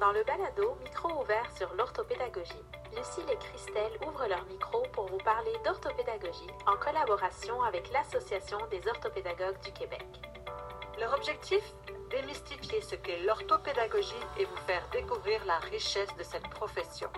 Dans le balado Micro ouvert sur l'orthopédagogie, Lucille et Christelle ouvrent leur micro pour vous parler d'orthopédagogie en collaboration avec l'Association des orthopédagogues du Québec. Leur objectif? Démystifier ce qu'est l'orthopédagogie et vous faire découvrir la richesse de cette profession.